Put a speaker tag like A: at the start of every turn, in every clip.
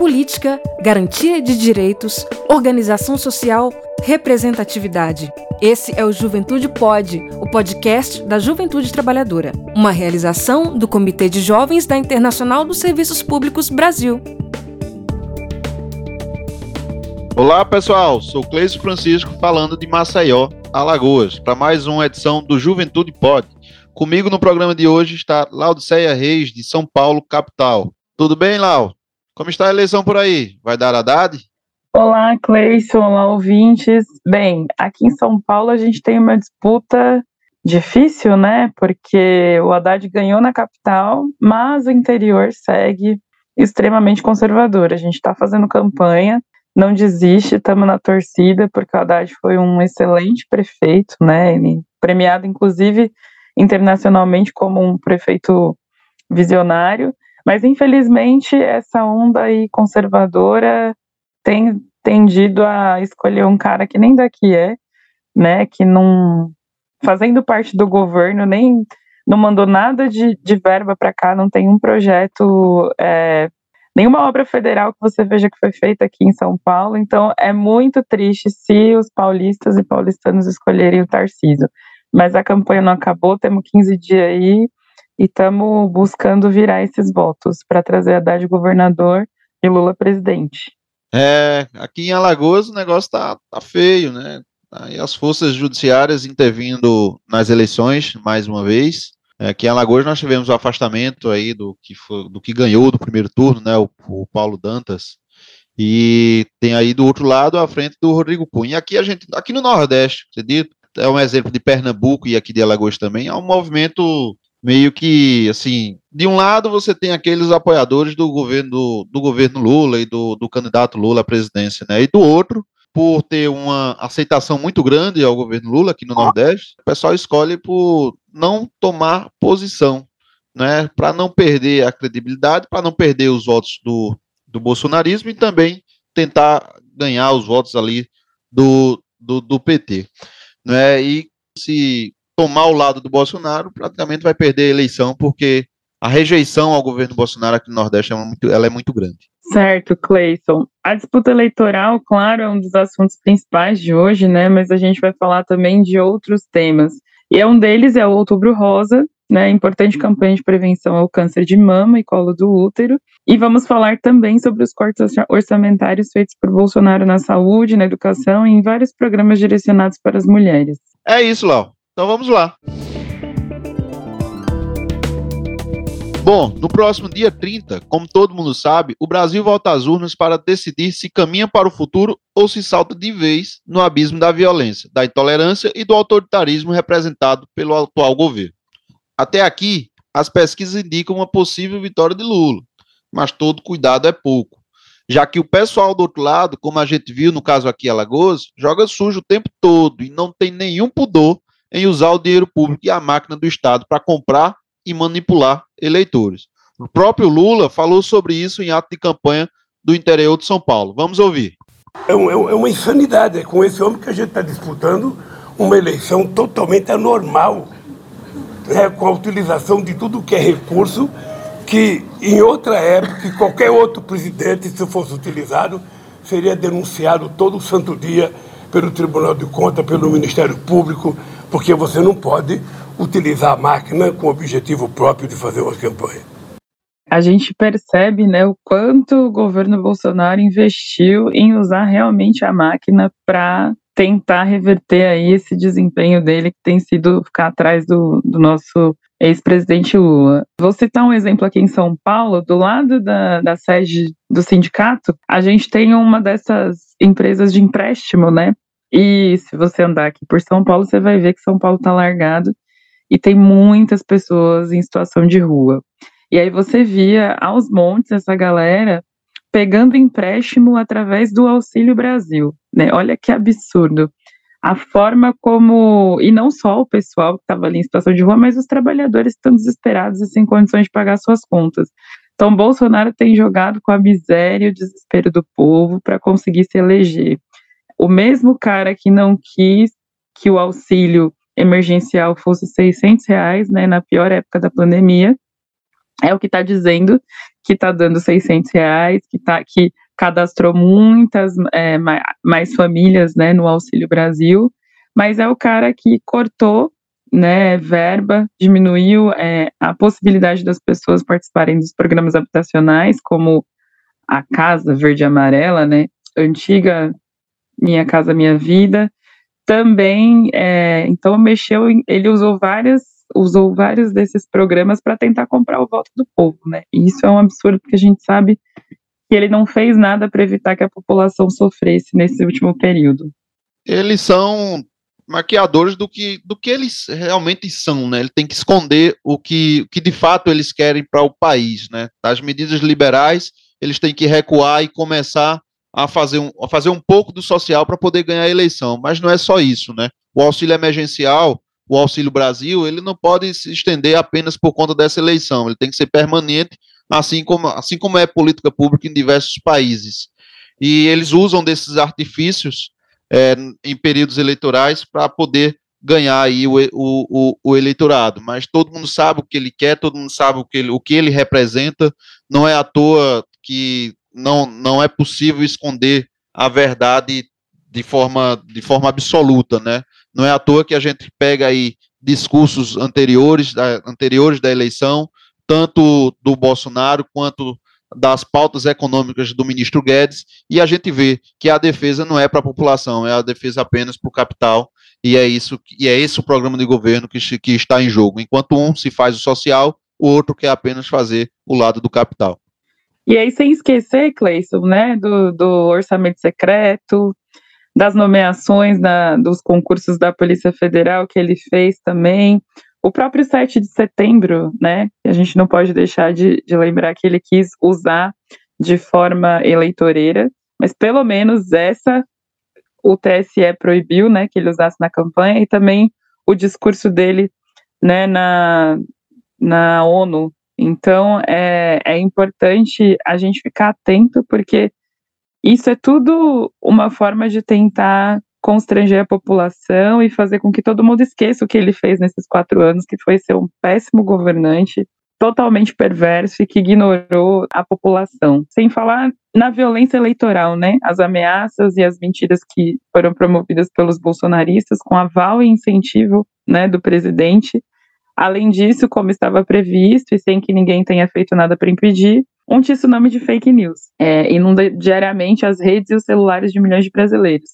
A: política, garantia de direitos, organização social, representatividade. Esse é o Juventude Pode, o podcast da Juventude Trabalhadora, uma realização do Comitê de Jovens da Internacional dos Serviços Públicos Brasil.
B: Olá, pessoal. Sou Cleiso Francisco falando de Maceió, Alagoas, para mais uma edição do Juventude Pode. Comigo no programa de hoje está Laudiceia Reis, de São Paulo, capital. Tudo bem, Lau? Como está a eleição por aí? Vai dar Haddad?
C: Olá, Cleison, olá, ouvintes. Bem, aqui em São Paulo a gente tem uma disputa difícil, né? Porque o Haddad ganhou na capital, mas o interior segue extremamente conservador. A gente está fazendo campanha, não desiste, estamos na torcida, porque o Haddad foi um excelente prefeito, né? Ele premiado, inclusive, internacionalmente como um prefeito visionário. Mas, infelizmente, essa onda aí conservadora tem tendido a escolher um cara que nem daqui é, né, que não, fazendo parte do governo, nem não mandou nada de, de verba para cá, não tem um projeto, é, nenhuma obra federal que você veja que foi feita aqui em São Paulo, então é muito triste se os paulistas e paulistanos escolherem o Tarcísio. Mas a campanha não acabou, temos 15 dias aí, e estamos buscando virar esses votos para trazer Haddad governador e Lula presidente.
B: É, aqui em Alagoas o negócio tá, tá feio, né? Aí as forças judiciárias intervindo nas eleições mais uma vez. É, aqui em Alagoas nós tivemos o afastamento aí do que, foi, do que ganhou do primeiro turno, né? O, o Paulo Dantas. E tem aí do outro lado a frente do Rodrigo Cunha. E aqui a gente, aqui no Nordeste, acredito, é um exemplo de Pernambuco e aqui de Alagoas também, é um movimento meio que assim, de um lado você tem aqueles apoiadores do governo do, do governo Lula e do, do candidato Lula à presidência, né? E do outro, por ter uma aceitação muito grande ao governo Lula aqui no Nordeste, o pessoal escolhe por não tomar posição, né? Para não perder a credibilidade, para não perder os votos do, do bolsonarismo e também tentar ganhar os votos ali do, do, do PT, né? E se tomar o lado do Bolsonaro, praticamente vai perder a eleição, porque a rejeição ao governo Bolsonaro aqui no Nordeste é muito, ela é muito grande.
C: Certo, Cleison. A disputa eleitoral, claro, é um dos assuntos principais de hoje, né? Mas a gente vai falar também de outros temas. E é um deles é o Outubro Rosa, né? Importante campanha de prevenção ao câncer de mama e colo do útero. E vamos falar também sobre os cortes orçamentários feitos por Bolsonaro na saúde, na educação e em vários programas direcionados para as mulheres.
B: É isso, Lau. Então vamos lá. Bom, no próximo dia 30, como todo mundo sabe, o Brasil volta às urnas para decidir se caminha para o futuro ou se salta de vez no abismo da violência, da intolerância e do autoritarismo representado pelo atual governo. Até aqui, as pesquisas indicam uma possível vitória de Lula, mas todo cuidado é pouco, já que o pessoal do outro lado, como a gente viu no caso aqui em Alagoas, joga sujo o tempo todo e não tem nenhum pudor em usar o dinheiro público e a máquina do Estado para comprar e manipular eleitores. O próprio Lula falou sobre isso em ato de campanha do interior de São Paulo. Vamos ouvir.
D: É, um, é uma insanidade. É com esse homem que a gente está disputando uma eleição totalmente anormal, né, com a utilização de tudo que é recurso, que em outra época, qualquer outro presidente, se fosse utilizado, seria denunciado todo santo dia pelo Tribunal de Contas, pelo Ministério Público, porque você não pode utilizar a máquina com o objetivo próprio de fazer uma campanha.
C: A gente percebe né, o quanto o governo Bolsonaro investiu em usar realmente a máquina para tentar reverter aí esse desempenho dele que tem sido ficar atrás do, do nosso ex-presidente Lula. Vou citar um exemplo aqui em São Paulo, do lado da, da sede do sindicato, a gente tem uma dessas empresas de empréstimo, né? E se você andar aqui por São Paulo, você vai ver que São Paulo está largado e tem muitas pessoas em situação de rua. E aí você via aos montes essa galera pegando empréstimo através do Auxílio Brasil, né? Olha que absurdo. A forma como, e não só o pessoal que estava ali em situação de rua, mas os trabalhadores estão desesperados e sem condições de pagar suas contas. Então, Bolsonaro tem jogado com a miséria e o desespero do povo para conseguir se eleger o mesmo cara que não quis que o auxílio emergencial fosse 600 reais, né, na pior época da pandemia, é o que está dizendo que está dando 600 reais, que, tá, que cadastrou muitas é, mais famílias né, no Auxílio Brasil, mas é o cara que cortou né, verba, diminuiu é, a possibilidade das pessoas participarem dos programas habitacionais, como a Casa Verde Amarela, né, antiga Minha Casa Minha Vida, também, é, então mexeu, ele usou várias, usou vários desses programas para tentar comprar o voto do povo, né, e isso é um absurdo, porque a gente sabe que ele não fez nada para evitar que a população sofresse nesse último período.
B: Eles são maquiadores do que, do que eles realmente são, né? Ele tem que esconder o que, o que de fato eles querem para o país, né? As medidas liberais, eles têm que recuar e começar a fazer um, a fazer um pouco do social para poder ganhar a eleição. Mas não é só isso, né? O auxílio emergencial, o Auxílio Brasil, ele não pode se estender apenas por conta dessa eleição, ele tem que ser permanente, assim como, assim como é política pública em diversos países. E eles usam desses artifícios é, em períodos eleitorais para poder ganhar aí o, o, o, eleitorado. Mas todo mundo sabe o que ele quer, todo mundo sabe o que ele, o que ele representa. Não é à toa que não, não é possível esconder a verdade de forma, de forma absoluta, né? Não é à toa que a gente pega aí discursos anteriores da, anteriores da eleição, tanto do Bolsonaro quanto das pautas econômicas do ministro Guedes, e a gente vê que a defesa não é para a população, é a defesa apenas para o capital, e é isso e é esse o programa de governo que, que está em jogo. Enquanto um se faz o social, o outro quer apenas fazer o lado do capital.
C: E aí, sem esquecer, Cleison, né, do, do orçamento secreto, das nomeações dos concursos da Polícia Federal que ele fez também, o próprio 7 de setembro, né, a gente não pode deixar de, de lembrar que ele quis usar de forma eleitoreira, mas pelo menos essa o TSE proibiu, né, que ele usasse na campanha e também o discurso dele, né, na, na ONU. Então é, é importante a gente ficar atento porque isso é tudo uma forma de tentar constranger a população e fazer com que todo mundo esqueça o que ele fez nesses quatro anos, que foi ser um péssimo governante, totalmente perverso e que ignorou a população. Sem falar na violência eleitoral, né? As ameaças e as mentiras que foram promovidas pelos bolsonaristas com aval e incentivo, né, do presidente. Além disso, como estava previsto e sem que ninguém tenha feito nada para impedir, um tsunami de fake news. É, inunda diariamente as redes e os celulares de milhões de brasileiros.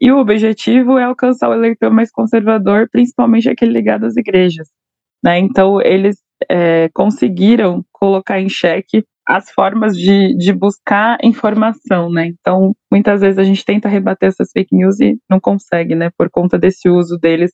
C: E o objetivo é alcançar o eleitor mais conservador, principalmente aquele ligado às igrejas. Né? Então, eles é, conseguiram colocar em xeque as formas de, de buscar informação, né? Então, muitas vezes a gente tenta rebater essas fake news e não consegue, né? Por conta desse uso deles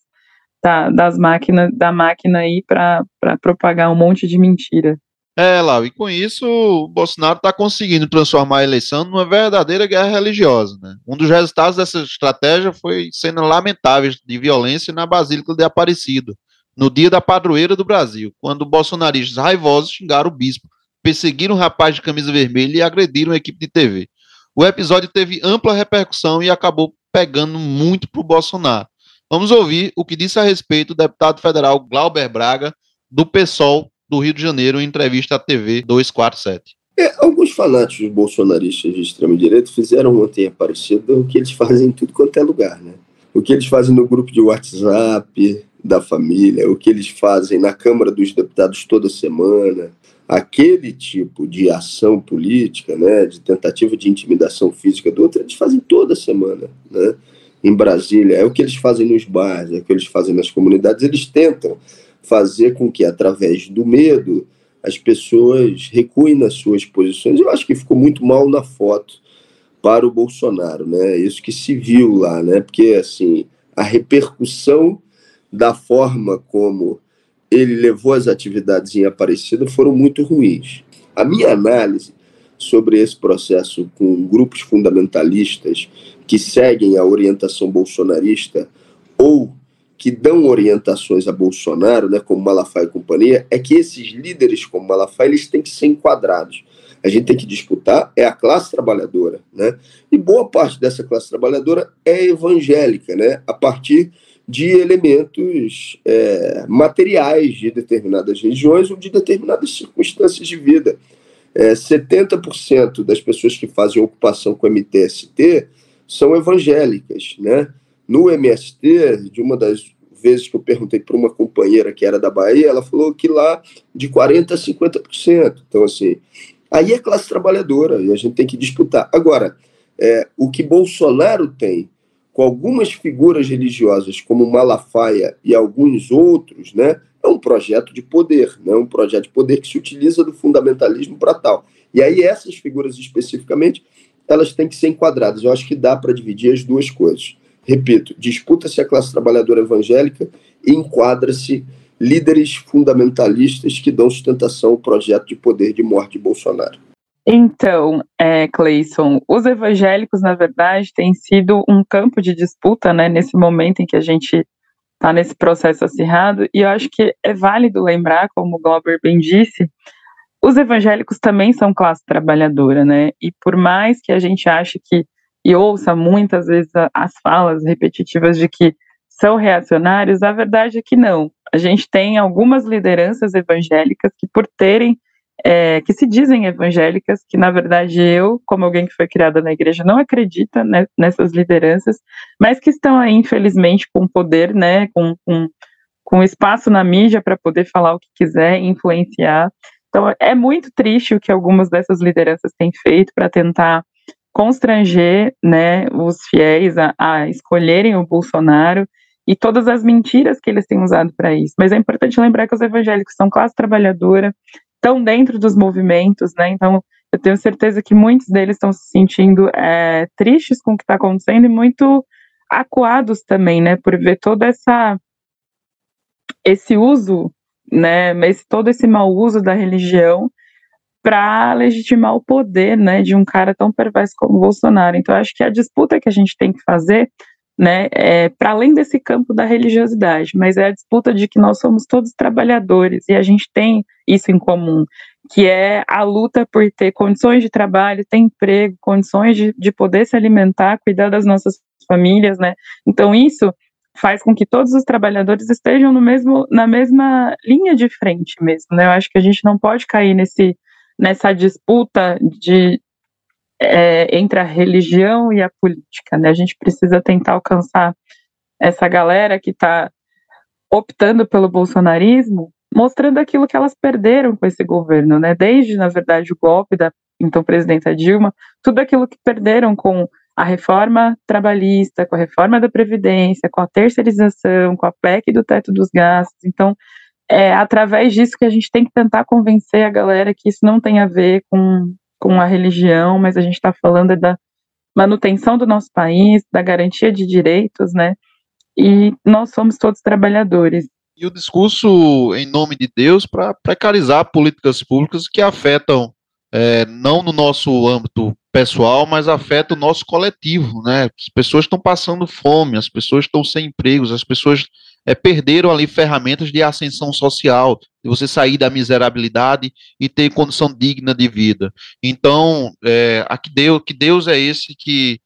C: da, das máquinas, da máquina aí para propagar um monte de mentira.
B: É, Lau, e com isso o Bolsonaro está conseguindo transformar a eleição numa verdadeira guerra religiosa. Né? Um dos resultados dessa estratégia foi cenas lamentáveis de violência na Basílica de Aparecido, no dia da padroeira do Brasil, quando bolsonaristas raivosos xingaram o bispo, perseguiram um rapaz de camisa vermelha e agrediram a equipe de TV. O episódio teve ampla repercussão e acabou pegando muito para o Bolsonaro. Vamos ouvir o que disse a respeito o deputado federal Glauber Braga, do PSOL, do Rio de Janeiro em entrevista à TV 247.
E: É, alguns fanáticos bolsonaristas de extrema-direita fizeram ontem Aparecida o que eles fazem em tudo quanto é lugar, né? O que eles fazem no grupo de WhatsApp da família, o que eles fazem na Câmara dos Deputados toda semana, aquele tipo de ação política, né, de tentativa de intimidação física do outro, eles fazem toda semana, né? Em Brasília, é o que eles fazem nos bares, é o que eles fazem nas comunidades, eles tentam fazer com que, através do medo, as pessoas recuem nas suas posições. Eu acho que ficou muito mal na foto para o Bolsonaro, né? Isso que se viu lá, né? Porque assim, a repercussão da forma como ele levou as atividades em Aparecida foram muito ruins. A minha análise sobre esse processo com grupos fundamentalistas que seguem a orientação bolsonarista ou que dão orientações a Bolsonaro, né, como Malafaia e companhia, é que esses líderes como Malafaia, eles têm que ser enquadrados. A gente tem que disputar é a classe trabalhadora, né? E boa parte dessa classe trabalhadora é evangélica, né? A partir de elementos é, materiais de determinadas regiões ou de determinadas circunstâncias de vida. É, 70% das pessoas que fazem ocupação com MTST são evangélicas, né? No MST, de uma das vezes que eu perguntei para uma companheira que era da Bahia, ela falou que lá de 40% a 50%. Então, assim, aí é classe trabalhadora e a gente tem que disputar. Agora, é, o que Bolsonaro tem com algumas figuras religiosas, como Malafaia e alguns outros, né, é um projeto de poder, né, um projeto de poder que se utiliza do fundamentalismo para tal. E aí essas figuras especificamente, elas têm que ser enquadradas. Eu acho que dá para dividir as duas coisas. Repito, disputa-se a classe trabalhadora evangélica e enquadra-se líderes fundamentalistas que dão sustentação ao projeto de poder de morte de Bolsonaro.
C: Então, é, Cleison, os evangélicos, na verdade, têm sido um campo de disputa, né, nesse momento em que a gente está nesse processo acirrado, e eu acho que é válido lembrar, como o Glauber bem disse, os evangélicos também são classe trabalhadora, né, e por mais que a gente ache que, e ouça muitas vezes as falas repetitivas de que são reacionários, a verdade é que não. A gente tem algumas lideranças evangélicas que, por terem é, que se dizem evangélicas, que na verdade eu, como alguém que foi criada na igreja, não acredita né, nessas lideranças, mas que estão aí, infelizmente, com poder, né, com, com, com espaço na mídia para poder falar o que quiser, influenciar. Então, é muito triste o que algumas dessas lideranças têm feito para tentar constranger né, os fiéis a, a escolherem o Bolsonaro e todas as mentiras que eles têm usado para isso. Mas é importante lembrar que os evangélicos são classe trabalhadora, estão dentro dos movimentos, né? Então, eu tenho certeza que muitos deles estão se sentindo é, tristes com o que está acontecendo e muito acuados também, né? Por ver toda essa esse uso, né? Esse, todo esse mau uso da religião para legitimar o poder, né? De um cara tão perverso como o Bolsonaro. Então, acho que a disputa que a gente tem que fazer né, é, para além desse campo da religiosidade, mas é a disputa de que nós somos todos trabalhadores e a gente tem isso em comum, que é a luta por ter condições de trabalho, ter emprego, condições de, de poder se alimentar, cuidar das nossas famílias, né? Então isso faz com que todos os trabalhadores estejam no mesmo, na mesma linha de frente mesmo, né? Eu acho que a gente não pode cair nesse, nessa disputa de, é, entre a religião e a política. Né? A gente precisa tentar alcançar essa galera que está optando pelo bolsonarismo, mostrando aquilo que elas perderam com esse governo, né? Desde, na verdade, o golpe da então presidenta Dilma, tudo aquilo que perderam com a reforma trabalhista, com a reforma da Previdência, com a terceirização, com a PEC do teto dos gastos. Então, é através disso que a gente tem que tentar convencer a galera que isso não tem a ver com com a religião, mas a gente está falando da manutenção do nosso país, da garantia de direitos, né? E nós somos todos trabalhadores.
B: E o discurso em nome de Deus para precarizar políticas públicas que afetam é, não no nosso âmbito pessoal, mas afeta o nosso coletivo, né? As pessoas estão passando fome, as pessoas estão sem empregos, as pessoas é, perderam ali ferramentas de ascensão social, de você sair da miserabilidade e ter condição digna de vida. Então, é, a que Deus, que Deus é esse que,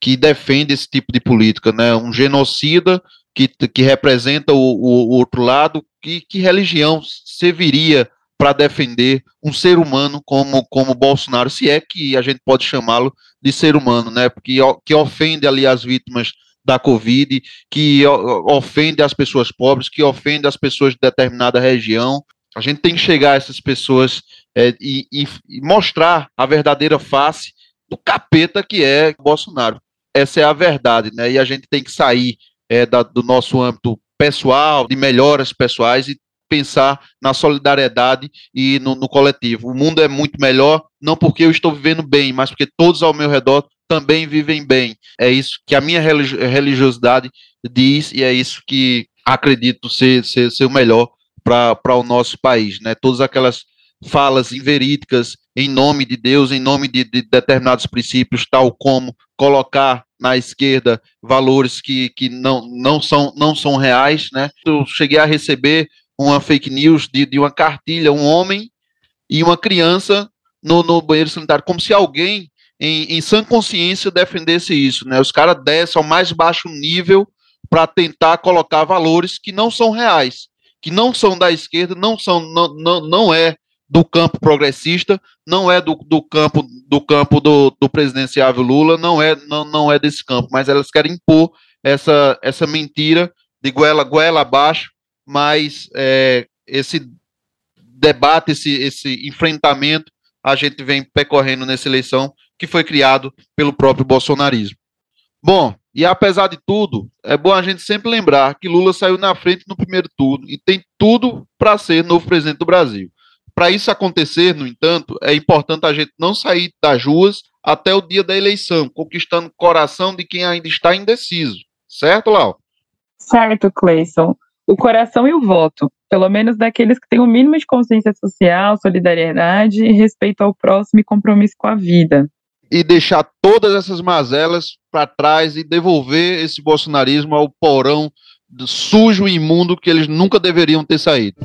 B: que defende esse tipo de política, né? Um genocida que, que representa o, o, o outro lado, que, que religião serviria para defender um ser humano como, como Bolsonaro, se é que a gente pode chamá-lo de ser humano, né? Porque que ofende ali as vítimas da Covid, que ofende as pessoas pobres, que ofende as pessoas de determinada região. A gente tem que chegar a essas pessoas é, e, e, mostrar a verdadeira face do capeta que é Bolsonaro. Essa é a verdade, né? E a gente tem que sair é, da, do nosso âmbito pessoal, de melhoras pessoais e pensar na solidariedade e no, no, coletivo. O mundo é muito melhor, não porque eu estou vivendo bem, mas porque todos ao meu redor também vivem bem. É isso que a minha religiosidade diz e é isso que acredito ser, ser, ser o melhor para o nosso país. Né? Todas aquelas falas inverídicas em nome de Deus, em nome de, de determinados princípios, tal como colocar na esquerda valores que, que não, não, são, não são reais. Né? Eu cheguei a receber uma fake news de, de uma cartilha, um homem e uma criança no, no banheiro sanitário, como se alguém em, em sã consciência defendesse isso, né? Os caras descem ao mais baixo nível para tentar colocar valores que não são reais, que não são da esquerda, não são, não, não, não é do campo progressista, não é do, do campo do campo do, do presidenciável Lula, não é não, não é desse campo, mas elas querem impor essa, essa mentira de goela, goela abaixo, mas é, esse debate, esse, esse enfrentamento, a gente vem percorrendo nessa eleição que foi criado pelo próprio bolsonarismo. Bom, e apesar de tudo, é bom a gente sempre lembrar que Lula saiu na frente no primeiro turno e tem tudo para ser novo presidente do Brasil. Para isso acontecer, no entanto, é importante a gente não sair das ruas até o dia da eleição, conquistando o coração de quem ainda está indeciso. Certo, Lau?
C: Certo, Cleison. O coração e o voto, pelo menos daqueles que têm o mínimo de consciência social, solidariedade, respeito ao próximo e compromisso com a vida.
B: E deixar todas essas mazelas para trás e devolver esse bolsonarismo ao porão sujo e imundo que eles nunca deveriam ter saído.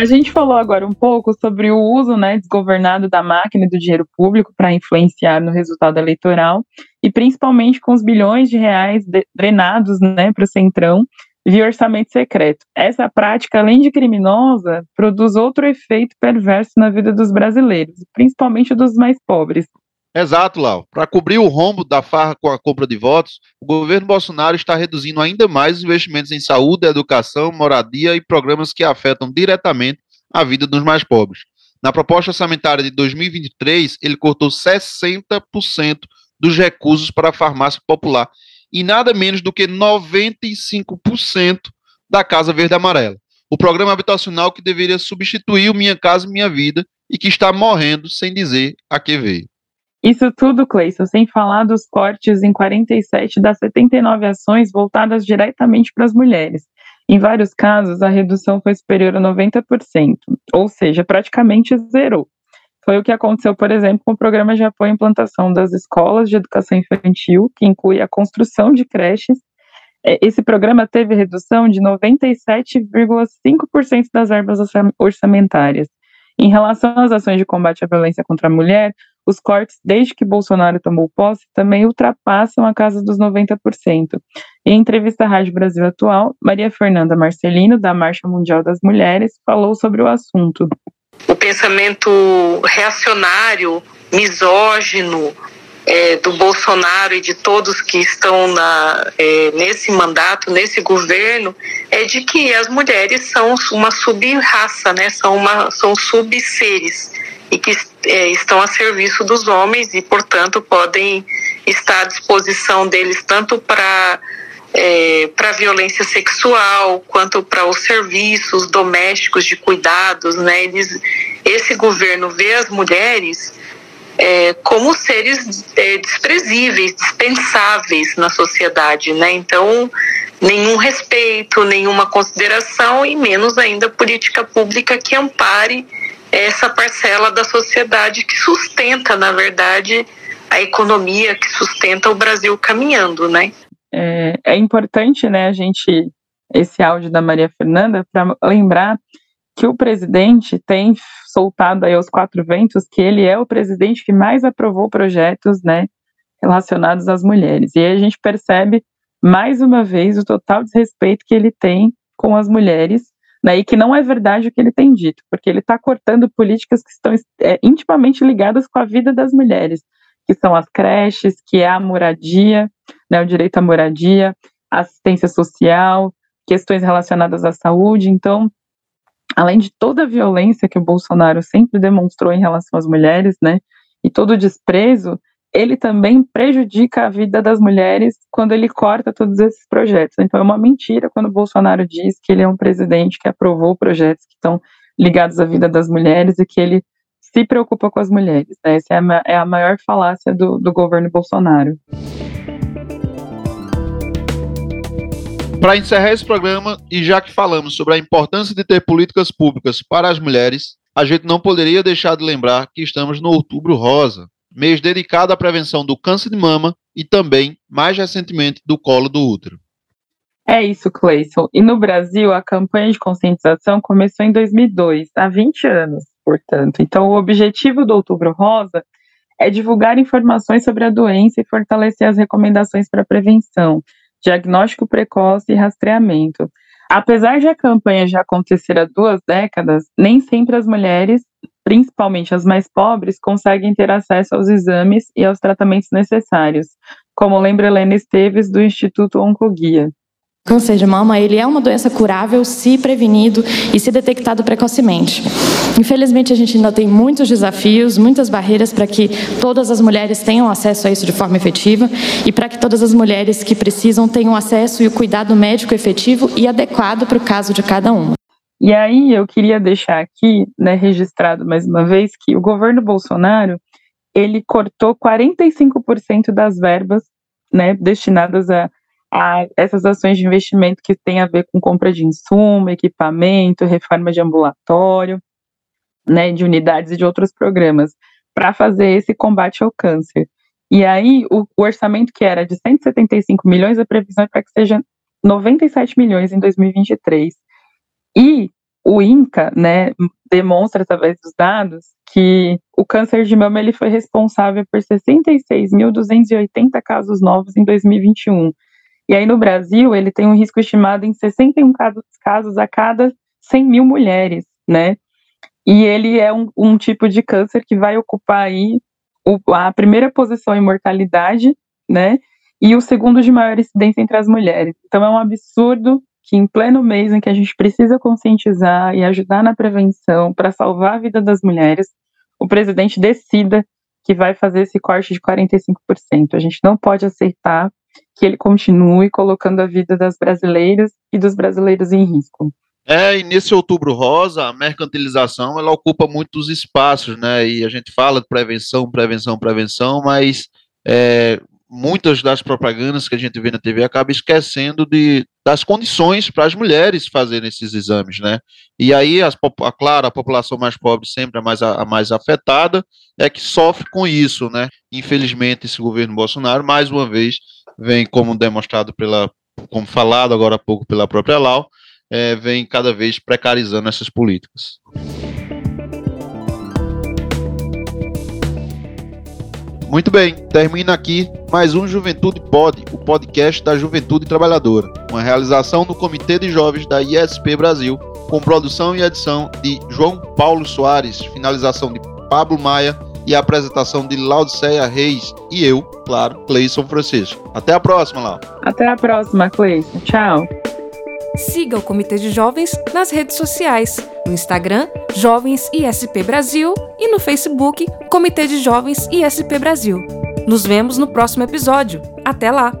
C: A gente falou agora um pouco sobre o uso né, desgovernado da máquina e do dinheiro público para influenciar no resultado eleitoral, e principalmente com os bilhões de reais drenados né, para o Centrão via orçamento secreto. Essa prática, além de criminosa, produz outro efeito perverso na vida dos brasileiros, principalmente dos mais pobres.
B: Exato, Lau. Para cobrir o rombo da farra com a compra de votos, o governo Bolsonaro está reduzindo ainda mais os investimentos em saúde, educação, moradia e programas que afetam diretamente a vida dos mais pobres. Na proposta orçamentária de 2023, ele cortou 60% dos recursos para a farmácia popular e nada menos do que 95% da Casa Verde Amarela. O programa habitacional que deveria substituir o Minha Casa Minha Vida e que está morrendo sem dizer a que veio.
C: Isso tudo, Cleison, sem falar dos cortes em 47 das 79 ações voltadas diretamente para as mulheres. Em vários casos, a redução foi superior a 90%, ou seja, praticamente zerou. Foi o que aconteceu, por exemplo, com o programa de apoio à implantação das escolas de educação infantil, que inclui a construção de creches. É, esse programa teve redução de 97,5% das verbas orçamentárias. Em relação às ações de combate à violência contra a mulher, os cortes, desde que Bolsonaro tomou posse, também ultrapassam a casa dos 90%. Em entrevista à Rádio Brasil Atual, Maria Fernanda Marcelino, da Marcha Mundial das Mulheres, falou sobre o assunto.
F: O pensamento reacionário, misógino, é, do Bolsonaro e de todos que estão na, é, nesse mandato, nesse governo, é de que as mulheres são uma sub-raça, né? são, uma, são sub-seres e que é, estão a serviço dos homens e, portanto, podem estar à disposição deles tanto para é, para violência sexual quanto para os serviços domésticos de cuidados, né? Eles, esse governo vê as mulheres é, como seres é, desprezíveis, dispensáveis na sociedade, né? Então, nenhum respeito, nenhuma consideração e menos ainda política pública que ampare essa parcela da sociedade que sustenta, na verdade, a economia, que sustenta o Brasil caminhando, né?
C: É, é importante, né, a gente, esse áudio da Maria Fernanda, para lembrar que o presidente tem soltado aí aos quatro ventos que ele é o presidente que mais aprovou projetos, né, relacionados às mulheres. E aí a gente percebe, mais uma vez, o total desrespeito que ele tem com as mulheres, né, e que não é verdade o que ele tem dito, porque ele está cortando políticas que estão é, intimamente ligadas com a vida das mulheres, que são as creches, que é a moradia, né, o direito à moradia, assistência social, questões relacionadas à saúde. Então, além de toda a violência que o Bolsonaro sempre demonstrou em relação às mulheres, né, e todo o desprezo, ele também prejudica a vida das mulheres quando ele corta todos esses projetos. Então é uma mentira quando o Bolsonaro diz que ele é um presidente que aprovou projetos que estão ligados à vida das mulheres e que ele se preocupa com as mulheres. Né? Essa é a, é maior falácia do, do governo Bolsonaro.
B: Para encerrar esse programa, e já que falamos sobre a importância de ter políticas públicas para as mulheres, a gente não poderia deixar de lembrar que estamos no Outubro Rosa, mês dedicado à prevenção do câncer de mama e também, mais recentemente, do colo do útero.
C: É isso, Cleison. E no Brasil, a campanha de conscientização começou em 2002, há 20 anos, portanto. Então, o objetivo do Outubro Rosa é divulgar informações sobre a doença e fortalecer as recomendações para prevenção, diagnóstico precoce e rastreamento. Apesar de a campanha já acontecer há duas décadas, nem sempre as mulheres, principalmente as mais pobres, conseguem ter acesso aos exames e aos tratamentos necessários, como lembra Helena Esteves do Instituto Oncoguia.
G: Câncer de mama ele é uma doença curável se prevenido e se detectado precocemente. Infelizmente, a gente ainda tem muitos desafios, muitas barreiras para que todas as mulheres tenham acesso a isso de forma efetiva e para que todas as mulheres que precisam tenham acesso e o cuidado médico efetivo e adequado para o caso de cada uma.
C: E aí eu queria deixar aqui, né, registrado mais uma vez que o governo Bolsonaro ele cortou 45% das verbas, né, destinadas a a essas ações de investimento que têm a ver com compra de insumo, equipamento, reforma de ambulatório, né, de unidades e de outros programas, para fazer esse combate ao câncer. E aí, o, o, orçamento que era de 175 milhões, a previsão é para que seja 97 milhões em 2023. E o INCA, né, demonstra através dos dados que o câncer de mama ele foi responsável por 66.280 casos novos em 2021 e aí no Brasil ele tem um risco estimado em 61 casos, casos a cada 100 mil mulheres, né? E ele é um, um tipo de câncer que vai ocupar aí o, a primeira posição em mortalidade, né? E o segundo de maior incidência entre as mulheres. Então é um absurdo que em pleno mês em que a gente precisa conscientizar e ajudar na prevenção para salvar a vida das mulheres, o presidente decida que vai fazer esse corte de 45%. A gente não pode aceitar que ele continue colocando a vida das brasileiras e dos brasileiros em risco.
B: É, e nesse outubro rosa, a mercantilização, ela ocupa muitos espaços, né, e a gente fala de prevenção, prevenção, prevenção, mas é, muitas das propagandas que a gente vê na TV acaba esquecendo de, das condições para as mulheres fazerem esses exames, né? E aí, as, a, claro, a população mais pobre sempre é mais, a, mais afetada, é que sofre com isso, né? Infelizmente, esse governo Bolsonaro, mais uma vez, vem como demonstrado pela, como falado agora há pouco pela própria Lau, é, vem cada vez precarizando essas políticas. Muito bem, termina aqui mais um Juventude Pod, o podcast da Juventude Trabalhadora, uma realização do Comitê de Jovens da ISP Brasil, com produção e edição de João Paulo Soares, finalização de Pablo Maia e a apresentação de Laudiceia Reis e eu, claro, Cleison Francisco. Até a próxima, Lau.
C: Até a próxima, Cleison. Tchau.
A: Siga o Comitê de Jovens nas redes sociais, no Instagram, Jovens ISP Brasil e no Facebook, Comitê de Jovens ISP Brasil. Nos vemos no próximo episódio. Até lá!